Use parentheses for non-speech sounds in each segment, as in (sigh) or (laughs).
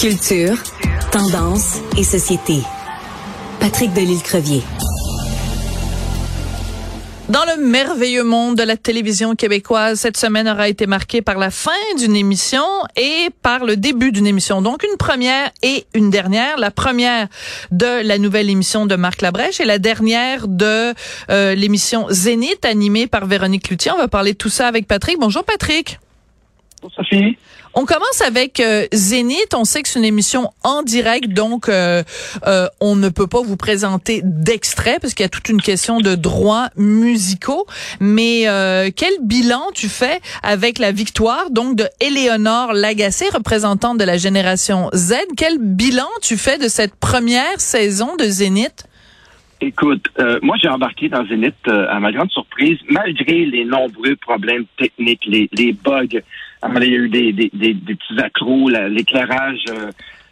Culture, tendance et société. Patrick Delisle-Crevier. Dans le merveilleux monde de la télévision québécoise, cette semaine aura été marquée par la fin d'une émission et par le début d'une émission. Donc une première et une dernière. La première de la nouvelle émission de Marc Labrèche et la dernière de euh, l'émission Zénith animée par Véronique Cloutier. On va parler de tout ça avec Patrick. Bonjour Patrick. Bonjour Sophie. On commence avec euh, Zénith. On sait que c'est une émission en direct, donc euh, euh, on ne peut pas vous présenter d'extrait parce qu'il y a toute une question de droits musicaux. Mais quel bilan tu fais avec la victoire donc de Éléonore Lagacé, représentante de la génération Z? Quel bilan tu fais de cette première saison de Zénith? Écoute, moi j'ai embarqué dans Zénith à ma grande surprise, malgré les nombreux problèmes techniques, les bugs il y a eu des, des, des, petits accros, l'éclairage, euh,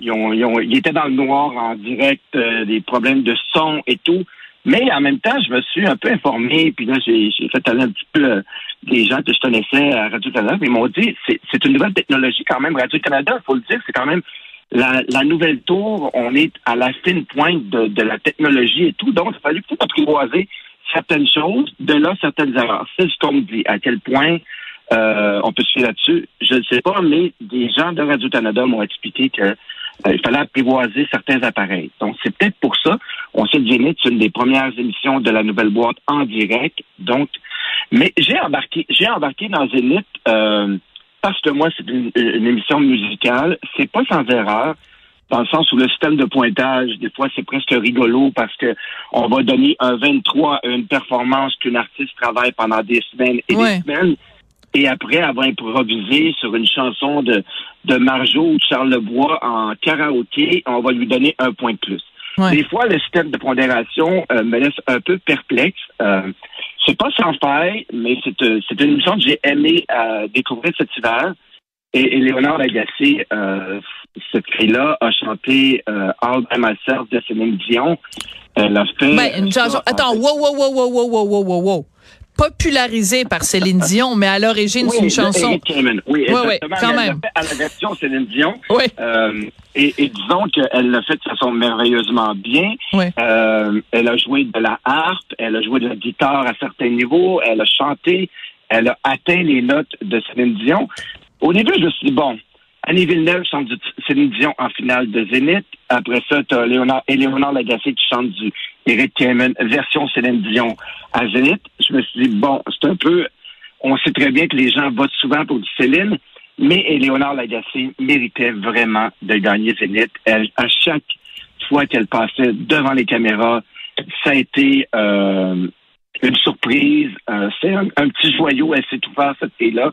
ils, ont, ils, ont, ils étaient dans le noir en direct, euh, des problèmes de son et tout. Mais en même temps, je me suis un peu informé, puis là, j'ai fait aller un petit peu euh, des gens que je connaissais à Radio-Canada, ils m'ont dit, c'est une nouvelle technologie quand même. Radio-Canada, il faut le dire, c'est quand même la, la, nouvelle tour. On est à la fine pointe de, de la technologie et tout. Donc, il a fallu peut-être apprivoiser certaines choses, de là, certaines erreurs. C'est ce qu'on me dit, à quel point euh, on peut se fier là-dessus. Je ne sais pas, mais des gens de Radio-Canada m'ont expliqué qu'il euh, fallait apprivoiser certains appareils. Donc, c'est peut-être pour ça. On sait que Zénith, c'est une des premières émissions de la nouvelle boîte en direct. Donc, mais j'ai embarqué, j'ai embarqué dans Zénith euh, parce que moi, c'est une, émission musicale. C'est pas sans erreur dans le sens où le système de pointage, des fois, c'est presque rigolo parce que on va donner un 23 à une performance qu'une artiste travaille pendant des semaines et des semaines et après avoir improvisé sur une chanson de, de Marjo ou de Charles Lebois en karaoké, on va lui donner un point de plus. Des fois, le système de pondération euh, me laisse un peu perplexe. Euh, c'est pas sans faille, mais c'est euh, une émission que j'ai aimé découvrir cet hiver. Et, et Léonard Lagacé, euh, ce cri-là, a chanté All by Myself de Céline Dion. Elle a fait... Ben, une chanson... Attends, wow, wow, wow, wow, wow, wow, wow, wow popularisé par Céline (laughs) Dion, mais à l'origine, c'est une chanson. Oui, exactement. quand même. à la version Céline Dion. Oui. Euh, et, et, disons qu'elle l'a fait de façon merveilleusement bien. Oui. Euh, elle a joué de la harpe, elle a joué de la guitare à certains niveaux, elle a chanté, elle a atteint les notes de Céline Dion. Au début, je me suis dit, bon, Annie Villeneuve chante du Céline Dion en finale de Zénith. Après ça, tu as Léonard, Lagacé qui chante du Eric Kamen, version Céline Dion à Zénith. Je me suis dit, bon, c'est un peu... On sait très bien que les gens votent souvent pour du Céline, mais Léonard Lagacé méritait vraiment de gagner Zénith. Elle, à chaque fois qu'elle passait devant les caméras, ça a été euh, une surprise. Euh, c'est un, petit joyau. Elle s'est tout cette fille-là.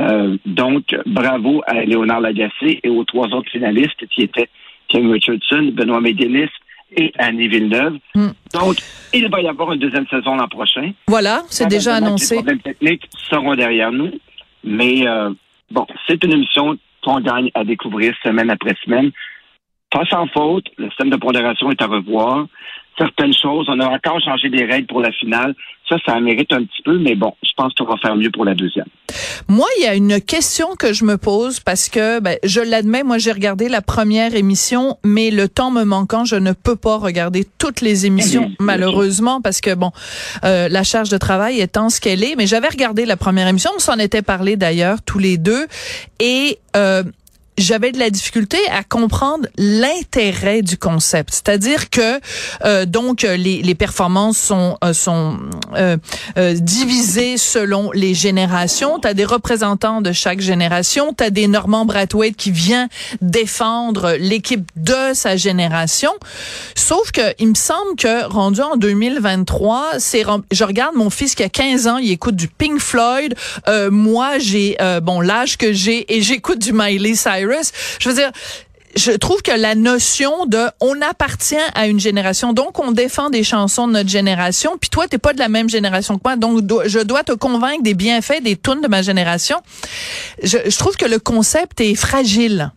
Euh, donc, bravo à Léonard Lagacé et aux trois autres finalistes qui étaient Kim Richardson, Benoît McGuinness et Annie Villeneuve. Hmm. Donc, il va y avoir une deuxième saison l'an prochain. Voilà, c'est déjà annoncé. Les problèmes techniques seront derrière nous, mais euh, bon, c'est une émission qu'on gagne à découvrir semaine après semaine. Pas sans faute, le système de pondération est à revoir certaines choses. On a encore changé des règles pour la finale. Ça, ça mérite un petit peu, mais bon, je pense qu'on va faire mieux pour la deuxième. Moi, il y a une question que je me pose parce que, ben, je l'admets, moi, j'ai regardé la première émission, mais le temps me manquant, je ne peux pas regarder toutes les émissions, malheureusement, parce que, bon, euh, la charge de travail étant ce qu'elle est, mais j'avais regardé la première émission, on s'en était parlé d'ailleurs, tous les deux, et euh, j'avais de la difficulté à comprendre l'intérêt du concept. C'est-à-dire que euh, donc les, les performances sont euh, sont euh, euh, divisées selon les générations. Tu as des représentants de chaque génération. Tu as des Norman Brathwaite qui vient défendre l'équipe de sa génération. Sauf que il me semble que rendu en 2023, c'est je regarde mon fils qui a 15 ans, il écoute du Pink Floyd. moi, j'ai bon l'âge que j'ai et j'écoute du Miley Cyrus je veux dire, je trouve que la notion de on appartient à une génération, donc on défend des chansons de notre génération, puis toi t'es pas de la même génération que moi, donc je dois te convaincre des bienfaits des tunes de ma génération. Je, trouve que le concept est fragile.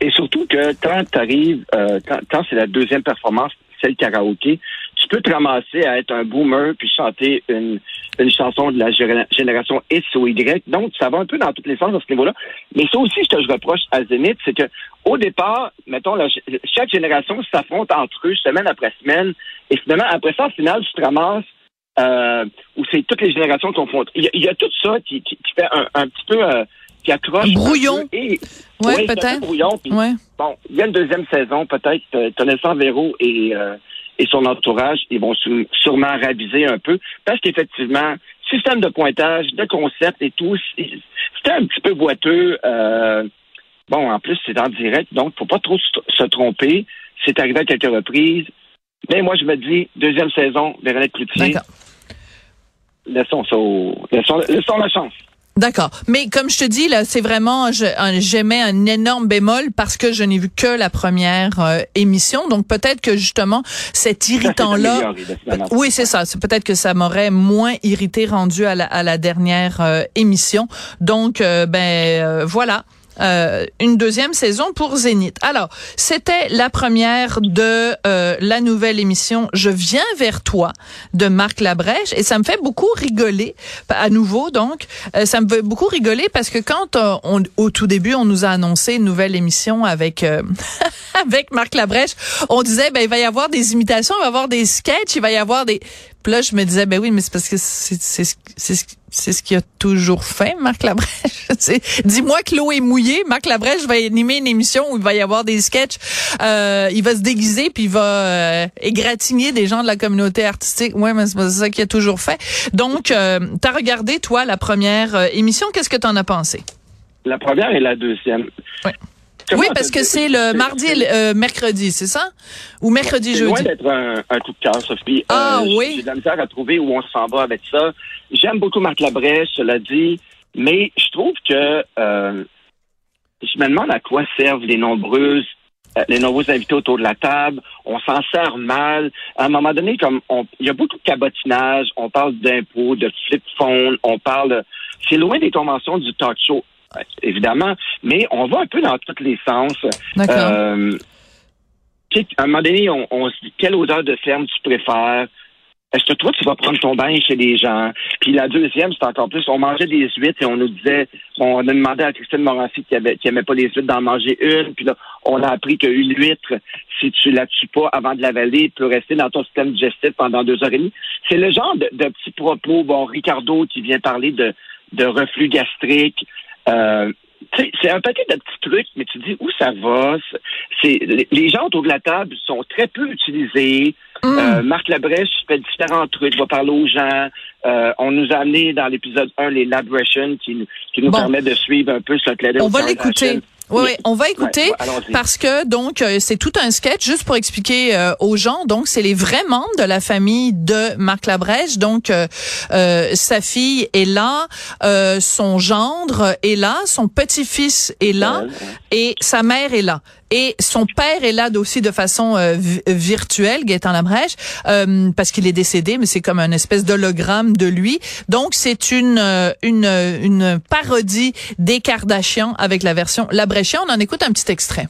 Et surtout que quand tu arrives, euh, quand, c'est la deuxième performance, celle karaoké, tu peux te ramasser à être un boomer puis chanter une, une chanson de la génération X ou Y. Donc, ça va un peu dans tous les sens à ce niveau-là. Mais ça aussi, ce que je reproche à Zenith, c'est que au départ, mettons, chaque génération s'affronte entre eux semaine après semaine. Et finalement, après ça, au final, tu te ramasses euh, où c'est toutes les générations qui font. Il, y, a tout ça qui, qui, fait un, un, petit peu euh, qui accroche. Brouillon. Et, ouais, peut-être. Brouillon. Bon, il y a une deuxième saison, peut-être. Connaissant Véro et euh, et son entourage, ils vont sûrement raviser un peu, parce qu'effectivement, système de pointage, de concept et tout, c'était un petit peu boiteux. Euh, bon, en plus, c'est en direct, donc faut pas trop se tromper. C'est arrivé à quelques reprises. Mais moi, je me dis, deuxième saison, Véronique Cloutier. Laissons ça laissons, laissons la chance. D'accord. Mais comme je te dis, là, c'est vraiment, j'aimais un énorme bémol parce que je n'ai vu que la première euh, émission. Donc peut-être que justement, cet irritant-là. Oui, c'est ça. C'est peut-être que ça m'aurait moins irrité rendu à la, à la dernière euh, émission. Donc, euh, ben voilà. Euh, une deuxième saison pour Zénith. Alors, c'était la première de euh, la nouvelle émission Je viens vers toi de Marc Labrèche et ça me fait beaucoup rigoler à nouveau donc euh, ça me fait beaucoup rigoler parce que quand on, au tout début on nous a annoncé une nouvelle émission avec (laughs) avec Marc Labrèche, on disait ben il va y avoir des imitations, il va y avoir des sketchs, il va y avoir des puis là, je me disais, ben oui, mais c'est parce que c'est c'est c'est ce qu'il a toujours fait, Marc Labrèche. (laughs) Dis-moi que l'eau est mouillée. Marc Labrèche va animer une émission où il va y avoir des sketchs. Euh, il va se déguiser puis il va euh, égratigner des gens de la communauté artistique. Ouais, mais c'est ça qu'il a toujours fait. Donc, euh, tu as regardé, toi, la première euh, émission. Qu'est-ce que tu en as pensé? La première et la deuxième. Ouais oui, parce que c'est le mardi et euh, mercredi, c'est ça? Ou mercredi, jeudi? Loin d'être un, coup de cœur, Sophie. Ah euh, oui? J'ai de la misère à trouver où on s'en va avec ça. J'aime beaucoup Marc Labrèche, cela dit, mais je trouve que euh, je me demande à quoi servent les nombreuses les nombreux invités autour de la table, on s'en sert mal. À un moment donné, comme il y a beaucoup de cabotinage, on parle d'impôts, de flip phone, on parle, c'est loin des conventions du talk show évidemment, mais on va un peu dans tous les sens. Euh, à un moment donné, on, se dit quelle odeur de ferme tu préfères? Est-ce que toi, tu vas prendre ton bain chez les gens? Puis la deuxième, c'est encore plus, on mangeait des huîtres et on nous disait, on a demandé à Christine Morancy qui avait, qui aimait pas les huîtres d'en manger une. Puis là, on a appris qu'une huître, si tu la tues pas avant de l'avaler, peut rester dans ton système digestif pendant deux heures et demie. C'est le genre de, de petits propos. Bon, Ricardo qui vient parler de, de reflux gastrique. Euh, c'est un paquet de petits trucs, mais tu dis où ça va? C'est les gens autour de la table sont très peu utilisés. Mm. Euh, Marc Labrèche fait différents trucs, va parler aux gens. Euh, on nous a amené dans l'épisode 1 les Lab qui, qui nous permet de suivre un peu ce que On va l'écouter. Oui, on va écouter parce que donc euh, c'est tout un sketch juste pour expliquer euh, aux gens. Donc c'est les vrais membres de la famille de Marc Labrèche. Donc euh, sa fille est là, son gendre est là, son petit-fils est là et sa mère est là. Et son père est là aussi de façon euh, virtuelle, Gaëtan Labrèche, euh, parce qu'il est décédé, mais c'est comme un espèce d'hologramme de lui. Donc c'est une euh, une une parodie des Kardashians avec la version Labrèchien. On en écoute un petit extrait.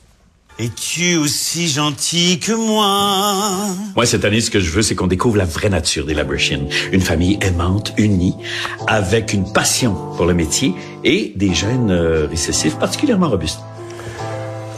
Es-tu aussi gentil que moi? Moi, cette année, ce que je veux, c'est qu'on découvre la vraie nature des Labrèchiens. Une famille aimante, unie, avec une passion pour le métier et des gènes récessifs particulièrement robustes.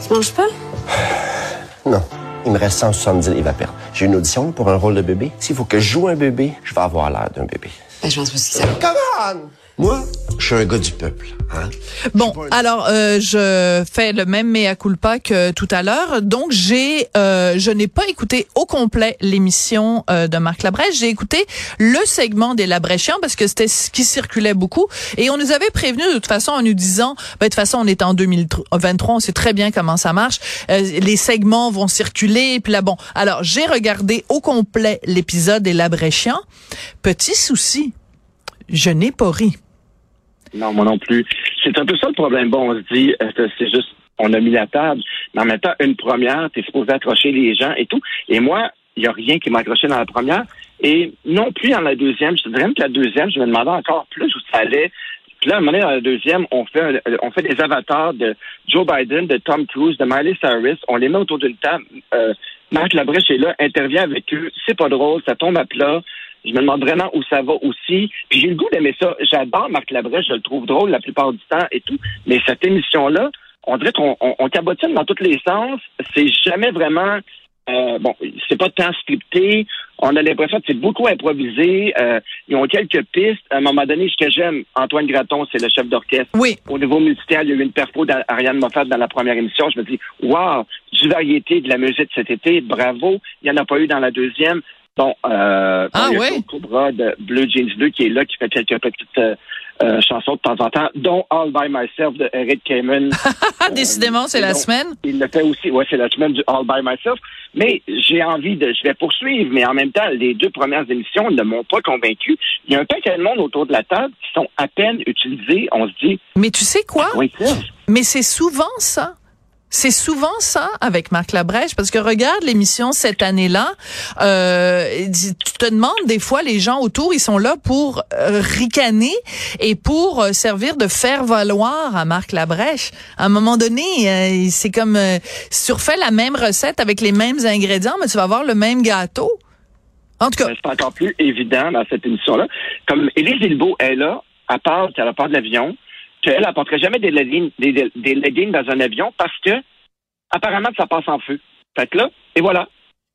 Tu manges pas? (sighs) Non. Il me reste 170 livres à perdre. J'ai une audition pour un rôle de bébé. S'il faut que je joue un bébé, je vais avoir l'air d'un bébé. Ben, je pense pas que ça. Come on! Moi, je suis un gars du peuple. Hein? Bon, alors euh, je fais le même mea culpa que tout à l'heure. Donc j'ai, euh, je n'ai pas écouté au complet l'émission euh, de Marc Labrèche. J'ai écouté le segment des Labrèchiens parce que c'était ce qui circulait beaucoup. Et on nous avait prévenu de toute façon en nous disant, ben, de toute façon on est en 2023, on sait très bien comment ça marche. les segments vont circuler. Puis là bon, alors j'ai regardé au complet l'épisode des Labrèchiens. Petit souci, je n'ai pas ri. Non, moi non plus. C'est un peu ça le problème. Bon, on se dit, c'est juste, on a mis la table, mais en même temps, une première, tu es supposé accrocher les gens et tout. Et moi, il n'y a rien qui m'a accroché dans la première. Et non plus dans la deuxième. Je dirais que la deuxième, je me demandais encore plus où ça allait. Puis là, à un moment donné, dans la deuxième, on fait, un- on fait des avatars de Joe Biden, de Tom Cruise, de Miley Cyrus. On les met autour d'une table. Euh, Marc Labrèche est là, intervient avec eux. C'est pas drôle, ça tombe à plat. Je me demande vraiment où ça va aussi. Puis j'ai le goût d'aimer ça. J'adore Marc Labrèche, je le trouve drôle la plupart du temps et tout. Mais cette émission-là, on dirait qu'on on, on cabotine dans tous les sens. C'est jamais vraiment euh, bon, c'est pas tant scripté. On a l'impression que c'est beaucoup improvisé. Euh, ils ont quelques pistes. À un moment donné, ce que j'aime, Antoine Graton, c'est le chef d'orchestre. Oui. Au niveau musical, il y a eu une perfo d'Ariane Moffat dans la première émission. Je me dis, wow, du variété de la musique cet été, bravo. Il n'y en a pas eu dans la deuxième. Bon, euh, Ah il y a ouais? Claude Cobra de Blue Jeans 2 qui est là, qui fait quelques petites euh, euh, chansons de temps en temps, dont All By Myself de Eric Kamen. Ah, (laughs) décidément, c'est la donc, semaine. Il le fait aussi. Ouais, c'est la semaine du All by Myself. Mais j'ai envie de, je vais poursuivre, mais en même temps, les deux premières émissions ne m'ont pas convaincu. Il y a un paquet de monde autour de la table qui sont à peine utilisés. On se dit, Mais tu sais quoi? oui. Mais c'est souvent ça. C'est souvent ça avec Marc Labrèche parce que regarde l'émission cette année-là, euh, tu te demandes des fois les gens autour ils sont là pour euh, ricaner et pour euh, servir de faire valoir à Marc Labrèche. À un moment donné, euh, c'est comme si tu la même recette avec les mêmes ingrédients, mais tu vas avoir le même gâteau. En tout cas, c'est encore plus évident dans cette émission-là. Comme Élise Hilbeau est là, elle parle qu'elle part de l'avion, qu'elle apporterait jamais des leggings, des, dans un avion parce que apparemment ça passe en feu. Fait que là, et voilà.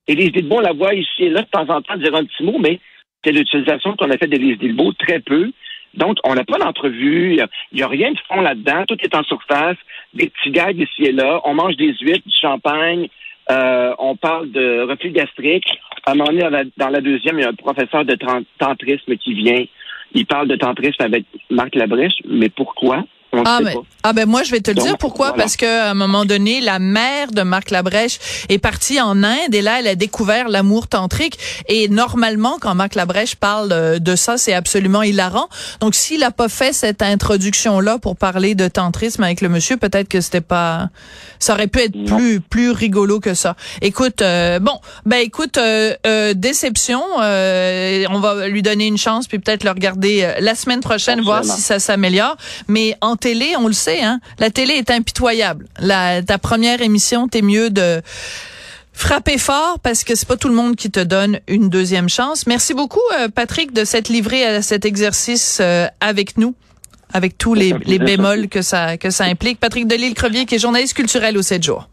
Élise Hilbeau, on la voit ici et là de temps en temps dire un petit mot, mais c'est l'utilisation qu'on a fait d'Élise Hilbeau très peu. Donc, on n'a pas d'entrevue, il n'y a, rien de fond là-dedans, tout est en surface, des petits gags ici et là, on mange des huîtres, du champagne, euh, on parle de reflux gastrique. À un moment donné, dans la, deuxième, il y a un professeur de tantrisme qui vient. Il parle de tantrisme avec Marc Labrèche, mais pourquoi? On Ah ben, ah ben moi je vais te le Donc, dire pourquoi? Voilà. parce que à un moment donné la mère de Marc Labrèche est partie en Inde et là elle a découvert l'amour tantrique. Et normalement quand Marc Labrèche parle de ça c'est absolument hilarant. Donc s'il a pas fait cette introduction là pour parler de tantrisme avec le monsieur peut-être que c'était pas ça aurait pu être Non. plus plus rigolo que ça. Écoute euh, bon ben écoute euh, euh, déception euh, on va lui donner une chance puis peut-être le regarder euh, la semaine prochaine voir si ça s'améliore. Mais en télé, on le sait, hein, la télé est impitoyable. La, ta première émission, t'es mieux de frapper fort parce que c'est pas tout le monde qui te donne une deuxième chance. Merci beaucoup, euh, Patrick, de s'être livré à cet exercice euh, avec nous, avec tous les, les bémols que ça que ça implique. Patrick Delisle-Crevier, qui est journaliste culturel au 7 jours.